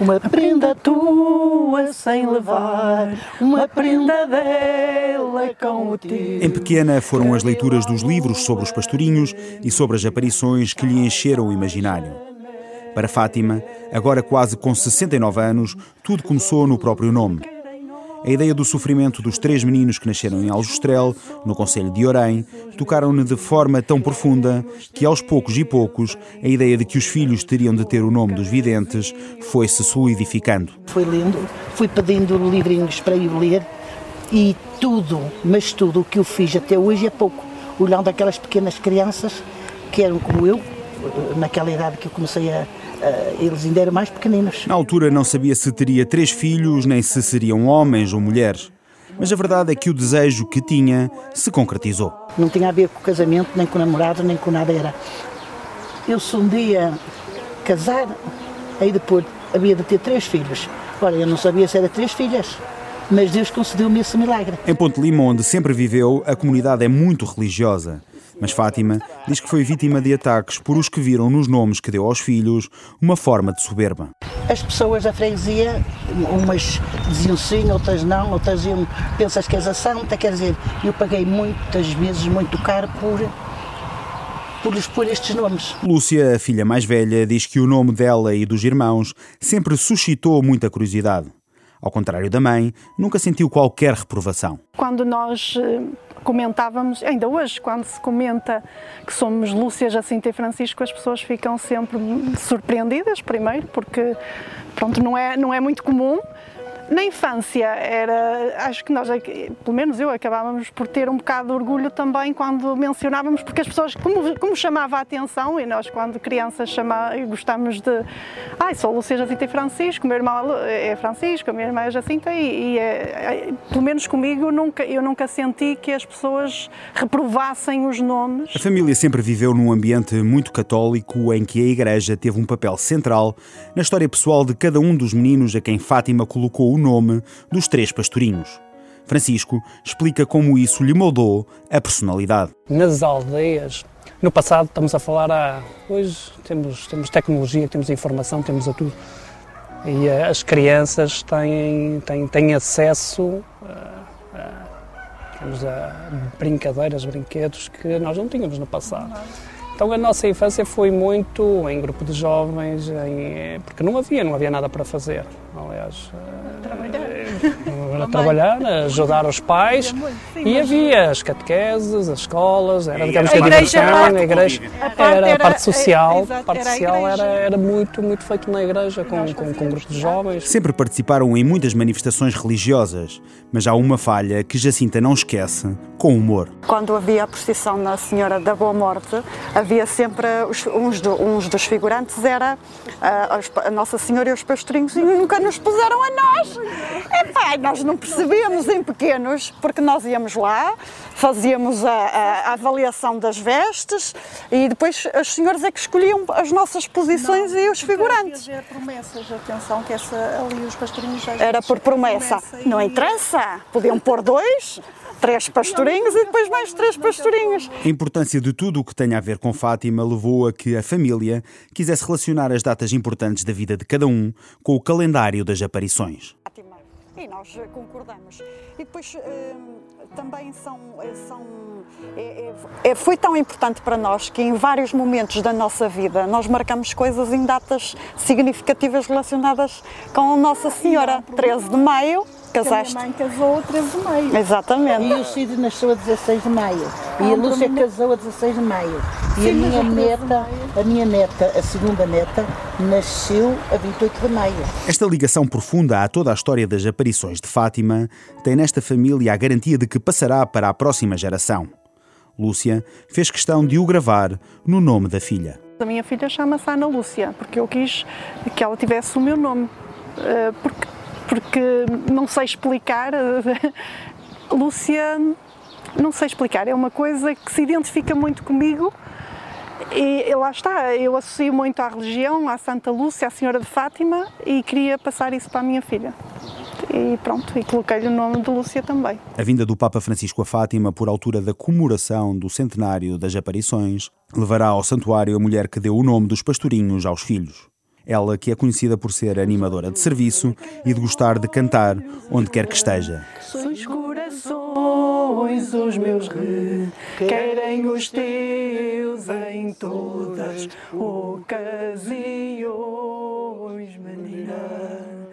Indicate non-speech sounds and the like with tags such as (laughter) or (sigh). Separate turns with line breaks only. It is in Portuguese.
Uma prenda tua sem levar, uma prenda dela com o teu.
Em pequena foram as leituras dos livros sobre os pastorinhos e sobre as aparições que lhe encheram o imaginário. Para Fátima, agora quase com 69 anos, tudo começou no próprio nome. A ideia do sofrimento dos três meninos que nasceram em Aljustrel, no Conselho de Orém, tocaram-ne de forma tão profunda que, aos poucos e poucos, a ideia de que os filhos teriam de ter o nome dos videntes foi-se solidificando.
Foi lendo, fui pedindo livrinhos para ir ler e tudo, mas tudo o que eu fiz até hoje é pouco. Olhando aquelas pequenas crianças que eram como eu, naquela idade que eu comecei a, eles ainda eram mais pequeninos.
Na altura não sabia se teria três filhos, nem se seriam homens ou mulheres. Mas a verdade é que o desejo que tinha se concretizou.
Não tinha a ver com o casamento, nem com o namorado, nem com nada. Era. Eu se um dia casar, aí depois havia de ter três filhos. Ora, eu não sabia se era três filhas mas Deus concedeu-me esse milagre.
Em Ponte Lima, onde sempre viveu, a comunidade é muito religiosa. Mas Fátima diz que foi vítima de ataques por os que viram nos nomes que deu aos filhos uma forma de soberba.
As pessoas da freguesia, umas diziam sim, outras não, outras diziam pensas que és a santa, quer dizer, eu paguei muitas vezes muito caro por por lhes pôr estes nomes.
Lúcia, a filha mais velha, diz que o nome dela e dos irmãos sempre suscitou muita curiosidade. Ao contrário da mãe, nunca sentiu qualquer reprovação.
Quando nós eh, comentávamos, ainda hoje, quando se comenta que somos Lúcia, Jacinta e Francisco, as pessoas ficam sempre surpreendidas, primeiro, porque pronto, não é, não é muito comum na infância era, acho que nós, pelo menos eu, acabávamos por ter um bocado de orgulho também quando mencionávamos, porque as pessoas, como, como chamava a atenção, e nós quando crianças chama, de, ai, sou Lúcia Jacinta e Francisco, meu irmão é Francisco, a minha irmã é Jacinta, e, e é, é, pelo menos comigo nunca, eu nunca senti que as pessoas reprovassem os nomes.
A família sempre viveu num ambiente muito católico em que a Igreja teve um papel central na história pessoal de cada um dos meninos a quem Fátima colocou o nome dos três pastorinhos. Francisco explica como isso lhe moldou a personalidade.
Nas aldeias, no passado estamos a falar há. Hoje temos, temos tecnologia, temos informação, temos a tudo. E uh, as crianças têm, têm, têm acesso uh, uh, a brincadeiras, brinquedos que nós não tínhamos no passado. Então a nossa infância foi muito em grupo de jovens, em, porque não havia, não havia nada para fazer. Aliás,
trabalhar,
trabalhar ajudar os pais e havia as catequeses, as escolas, era digamos
a igreja, a, parte,
a igreja era a parte social, a parte social era, era muito muito feito na igreja com, com, com grupos de jovens.
Sempre participaram em muitas manifestações religiosas, mas há uma falha que Jacinta não esquece com humor.
Quando havia a procissão na Senhora da Boa Morte, havia sempre os, uns, do, uns dos figurantes era a, a Nossa Senhora e os pastorinhos e nunca nos puseram a nós. Epá, nós não percebíamos em pequenos, porque nós íamos lá, fazíamos a, a, a, avaliação das vestes e depois as senhoras é que escolhiam as nossas posições não, e os figurantes.
Havia promessas, atenção, que essa, ali os pastorinhos já
Era por promessa. promessa não interessa, podiam pôr dois, três pastorinhos e depois mais três pastorinhos.
A importância de tudo o que tem a ver com Fátima levou a que a família quisesse relacionar as datas importantes da vida de cada um com o calendário das aparições.
E nós concordamos. E depois hum, também são, são é, é, foi tão importante para nós que em vários momentos da nossa vida nós marcamos coisas em datas significativas relacionadas com Nossa Senhora. 13 de maio, casaste?
A minha mãe casou 13 de maio.
Exatamente.
E o Cid nasceu a 16 de maio. E a Lúcia casou a 16 de maio. E a minha neta, a minha neta, a segunda neta, nasceu a 28 de maio.
Esta ligação profunda a toda a história das aparições de Fátima tem nesta família a garantia de que passará para a próxima geração. Lúcia fez questão de o gravar no nome da filha.
A minha filha chama-se Ana Lúcia, porque eu quis que ela tivesse o meu nome. Eh, porque porque não sei explicar. (laughs) Lúcia, não sei explicar, é uma coisa que se identifica muito comigo. E lá está, eu associo muito à religião, à Santa Lúcia, à Senhora de Fátima e queria passar isso para a minha filha. E pronto, e coloquei-lhe o nome de Lúcia também.
A vinda do Papa Francisco a Fátima, por altura da comemoração do centenário das aparições, levará ao santuário a mulher que deu o nome dos pastorinhos aos filhos. Ela que é conhecida por ser animadora de serviço e de gostar de cantar onde quer que esteja.
Sois corações os meus requerem os teus em todas ocasiões, menina.